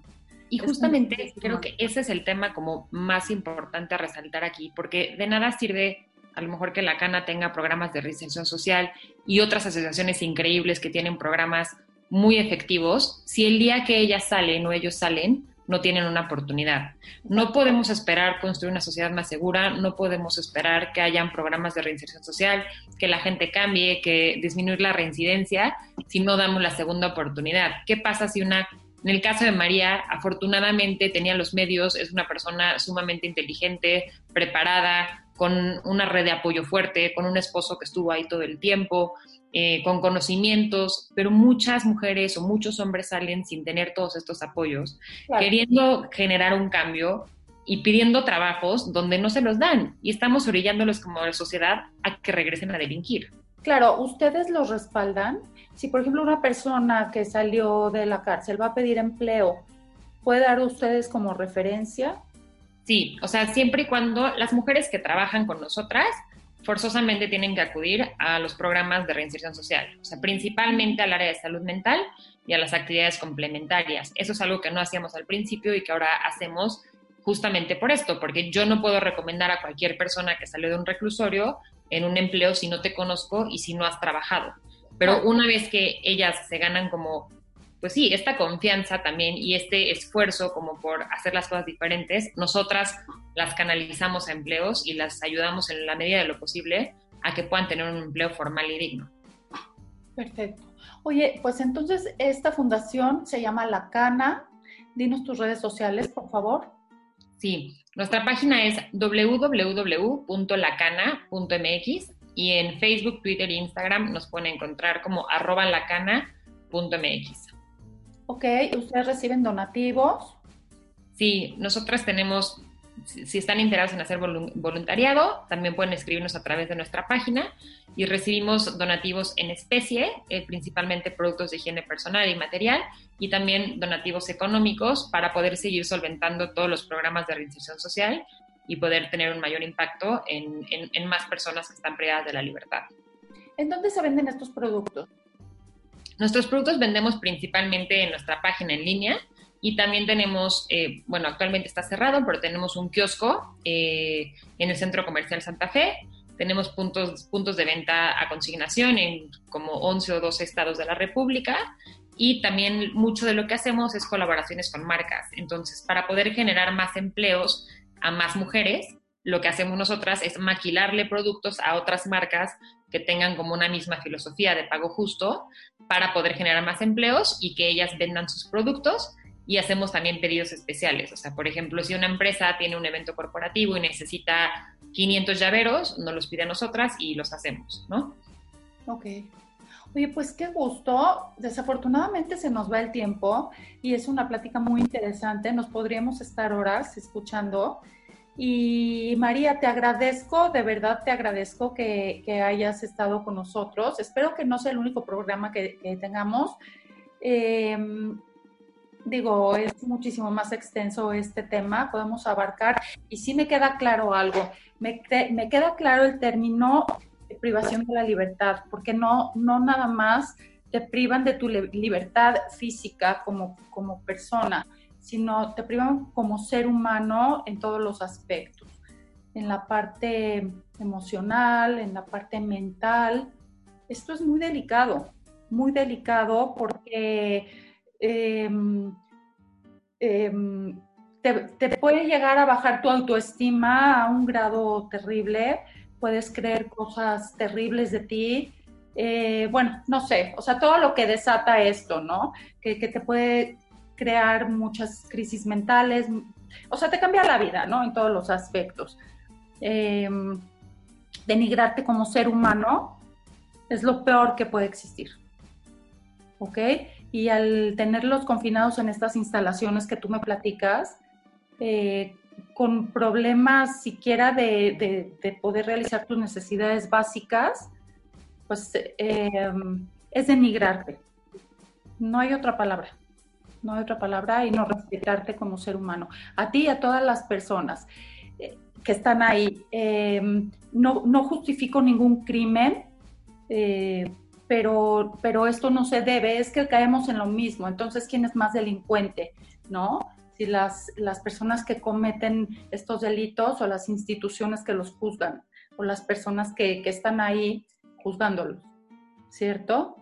Y justamente creo que ese es el tema como más importante a resaltar aquí, porque de nada sirve a lo mejor que la Cana tenga programas de reinserción social y otras asociaciones increíbles que tienen programas muy efectivos, si el día que ellas salen o ellos salen, no tienen una oportunidad. No podemos esperar construir una sociedad más segura, no podemos esperar que hayan programas de reinserción social, que la gente cambie, que disminuir la reincidencia si no damos la segunda oportunidad. ¿Qué pasa si una en el caso de María, afortunadamente tenía los medios, es una persona sumamente inteligente, preparada, con una red de apoyo fuerte, con un esposo que estuvo ahí todo el tiempo, eh, con conocimientos, pero muchas mujeres o muchos hombres salen sin tener todos estos apoyos, queriendo generar un cambio y pidiendo trabajos donde no se los dan y estamos orillándolos como sociedad a que regresen a delinquir. Claro, ¿ustedes los respaldan? Si, por ejemplo, una persona que salió de la cárcel va a pedir empleo, ¿puede dar ustedes como referencia? Sí, o sea, siempre y cuando las mujeres que trabajan con nosotras forzosamente tienen que acudir a los programas de reinserción social, o sea, principalmente al área de salud mental y a las actividades complementarias. Eso es algo que no hacíamos al principio y que ahora hacemos justamente por esto, porque yo no puedo recomendar a cualquier persona que salió de un reclusorio en un empleo si no te conozco y si no has trabajado. Pero una vez que ellas se ganan como, pues sí, esta confianza también y este esfuerzo como por hacer las cosas diferentes, nosotras las canalizamos a empleos y las ayudamos en la medida de lo posible a que puedan tener un empleo formal y digno. Perfecto. Oye, pues entonces esta fundación se llama La Cana. Dinos tus redes sociales, por favor. Sí, nuestra página es www.lacana.mx y en Facebook, Twitter e Instagram nos pueden encontrar como arroba lacana.mx. Ok, ¿ustedes reciben donativos? Sí, nosotras tenemos si están interesados en hacer voluntariado, también pueden escribirnos a través de nuestra página y recibimos donativos en especie, eh, principalmente productos de higiene personal y material, y también donativos económicos para poder seguir solventando todos los programas de reinserción social y poder tener un mayor impacto en, en más personas que están privadas de la libertad. ¿En dónde se venden estos productos? Nuestros productos vendemos principalmente en nuestra página en línea, y también tenemos, eh, bueno, actualmente está cerrado, pero tenemos un kiosco eh, en el Centro Comercial Santa Fe. Tenemos puntos, puntos de venta a consignación en como 11 o 12 estados de la República. Y también mucho de lo que hacemos es colaboraciones con marcas. Entonces, para poder generar más empleos a más mujeres, lo que hacemos nosotras es maquilarle productos a otras marcas que tengan como una misma filosofía de pago justo para poder generar más empleos y que ellas vendan sus productos y hacemos también pedidos especiales. O sea, por ejemplo, si una empresa tiene un evento corporativo y necesita 500 llaveros, nos los pide a nosotras y los hacemos, ¿no? Ok. Oye, pues qué gusto. Desafortunadamente se nos va el tiempo y es una plática muy interesante. Nos podríamos estar horas escuchando. Y María, te agradezco, de verdad te agradezco que, hayas estado con nosotros. Espero que no sea el único programa que, que tengamos. Eh, digo, es muchísimo más extenso este tema, podemos abarcar. Y sí me queda claro algo, me, me queda claro el término de privación de la libertad, porque no, no nada más te privan de tu libertad física como, como persona, sino te privan como ser humano en todos los aspectos, en la parte emocional, en la parte mental. Esto es muy delicado, muy delicado porque Em, em, te, puede llegar a bajar tu autoestima a un grado terrible, puedes creer cosas terribles de ti. Eh, bueno, no sé, o sea, todo lo que desata esto, ¿no? Que, te puede crear muchas crisis mentales, o sea, te cambia la vida, ¿no? En todos los aspectos. Em, denigrarte como ser humano es lo peor que puede existir. ¿Ok? Y al tenerlos confinados en estas instalaciones que tú me platicas, eh, con problemas siquiera de, poder realizar tus necesidades básicas, pues eh, es denigrarte. No hay otra palabra, no hay otra palabra y no respetarte como ser humano. A ti y a todas las personas eh, que están ahí. no, no justifico ningún crimen pero, pero esto no se debe, es que caemos en lo mismo. Entonces, ¿quién es más delincuente? ¿No? Si las, las personas que cometen estos delitos o las instituciones que los juzgan o las personas que, que están ahí juzgándolos, ¿cierto?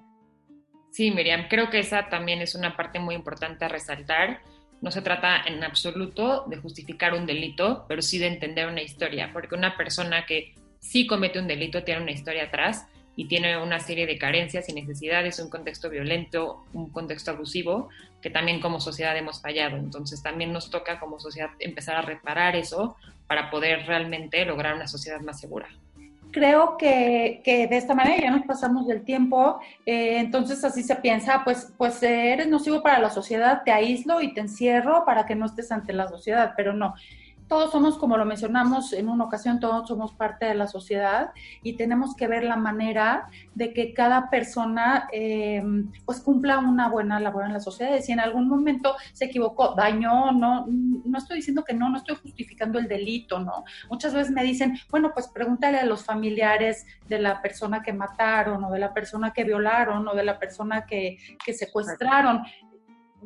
Sí, Miriam, creo que esa también es una parte muy importante a resaltar. No se trata en absoluto de justificar un delito, pero sí de entender una historia, porque una persona que sí comete un delito tiene una historia atrás y tiene una serie de carencias y necesidades, un contexto violento, un contexto abusivo, que también como sociedad hemos fallado. Entonces también nos toca como sociedad empezar a reparar eso para poder realmente lograr una sociedad más segura. Creo que, que de esta manera ya nos pasamos del tiempo, eh, entonces así se piensa, pues, pues eres nocivo para la sociedad, te aíslo y te encierro para que no estés ante la sociedad, pero no todos somos, como lo mencionamos en una ocasión, todos somos parte de la sociedad y tenemos que ver la manera de que cada persona eh, pues cumpla una buena labor en la sociedad. Si en algún momento se equivocó, dañó, no, no estoy diciendo que no, no estoy justificando el delito, ¿no? Muchas veces me dicen, bueno, pues pregúntale a los familiares de la persona que mataron o de la persona que violaron o de la persona que, que secuestraron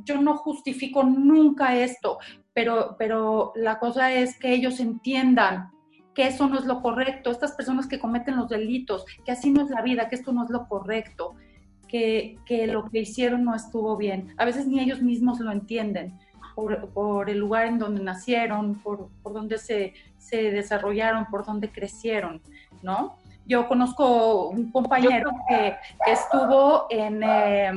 yo no justifico nunca esto, pero, pero la cosa es que ellos entiendan que eso no es lo correcto, estas personas que cometen los delitos, que así no es la vida, que esto no es lo correcto. que, que, lo que hicieron no estuvo bien. A veces ni ellos mismos lo entienden por, por el lugar en donde nacieron, por, por donde se, se, desarrollaron, por donde crecieron, ¿no? Yo conozco un compañero que, que estuvo en... Eh,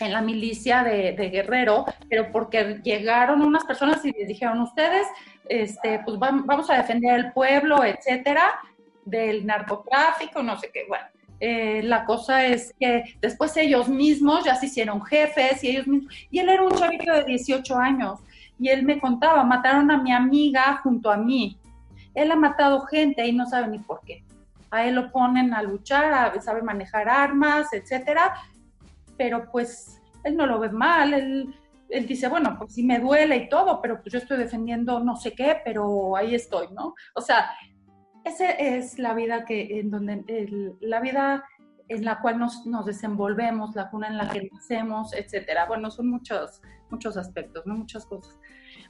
en la milicia de, Guerrero, pero porque llegaron unas personas y les dijeron, ustedes, este, pues vamos a defender el pueblo, etcétera, del narcotráfico, no sé qué, bueno. Eh, la cosa es que después ellos mismos ya se hicieron jefes y ellos mismos, y él era un chavito de 18 años y él me contaba, mataron a mi amiga junto a mí. Él ha matado gente y no sabe ni por qué. A él lo ponen a luchar, sabe manejar armas, etcétera, pero pues él no lo ve mal, él, él dice, bueno, pues sí me duele y todo, pero pues yo estoy defendiendo no sé qué, pero ahí estoy, ¿no? O sea, esa es la vida que, en donde, la vida en la cual nos, nos, desenvolvemos, la cuna en la que nacemos, etcétera. Bueno, son muchos, muchos aspectos, ¿no? Muchas cosas.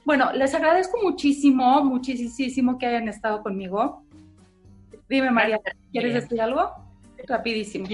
Bueno, les agradezco muchísimo, muchísimo que hayan estado conmigo. Dime, María, ¿quieres decir algo? Rapidísimo.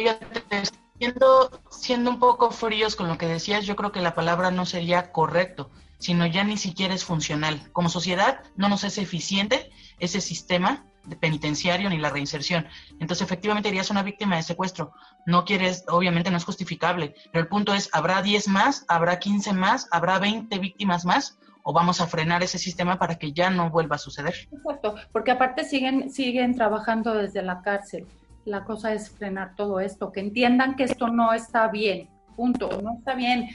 Siendo, siendo un poco fríos con lo que decías, yo creo que la palabra no sería correcto, sino ya ni siquiera es funcional. Como sociedad no nos es eficiente ese sistema de penitenciario ni la reinserción. Entonces, efectivamente, irías una víctima de secuestro. No quieres, obviamente no es justificable, pero el punto es, ¿habrá 10 más? ¿Habrá 15 más? ¿Habrá 20 víctimas más? ¿O vamos a frenar ese sistema para que ya no vuelva a suceder? Exacto, porque aparte siguen, siguen trabajando desde la cárcel la cosa es frenar todo esto, que entiendan que esto no está bien, punto, no está bien.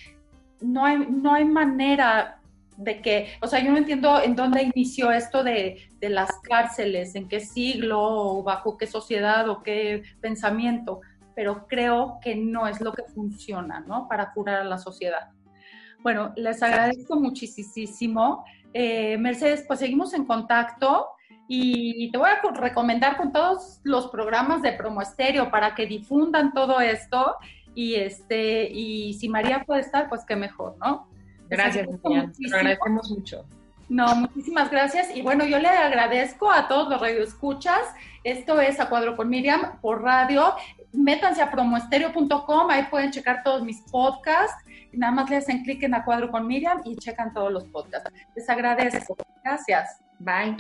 No hay, no hay manera de que, o sea, yo no entiendo en dónde inició esto de, de las cárceles, en qué siglo, o bajo qué sociedad o qué pensamiento, pero creo que no es lo que funciona, ¿no? Para curar a la sociedad. Bueno, les agradezco muchísimo. Eh, Mercedes, pues seguimos en contacto. Y te voy a recomendar con todos los programas de Promo Estéreo para que difundan todo esto. Y este, y si María puede estar, pues qué mejor, ¿no? Gracias, María. Te agradecemos mucho. No, muchísimas gracias. Y bueno, yo le agradezco a todos los radioescuchas. Esto es A Cuadro con Miriam por radio. Métanse a promoestereo.com, ahí pueden checar todos mis podcasts. Nada más le hacen clic en A Cuadro con Miriam y checan todos los podcasts. Les agradezco. Gracias. Bye.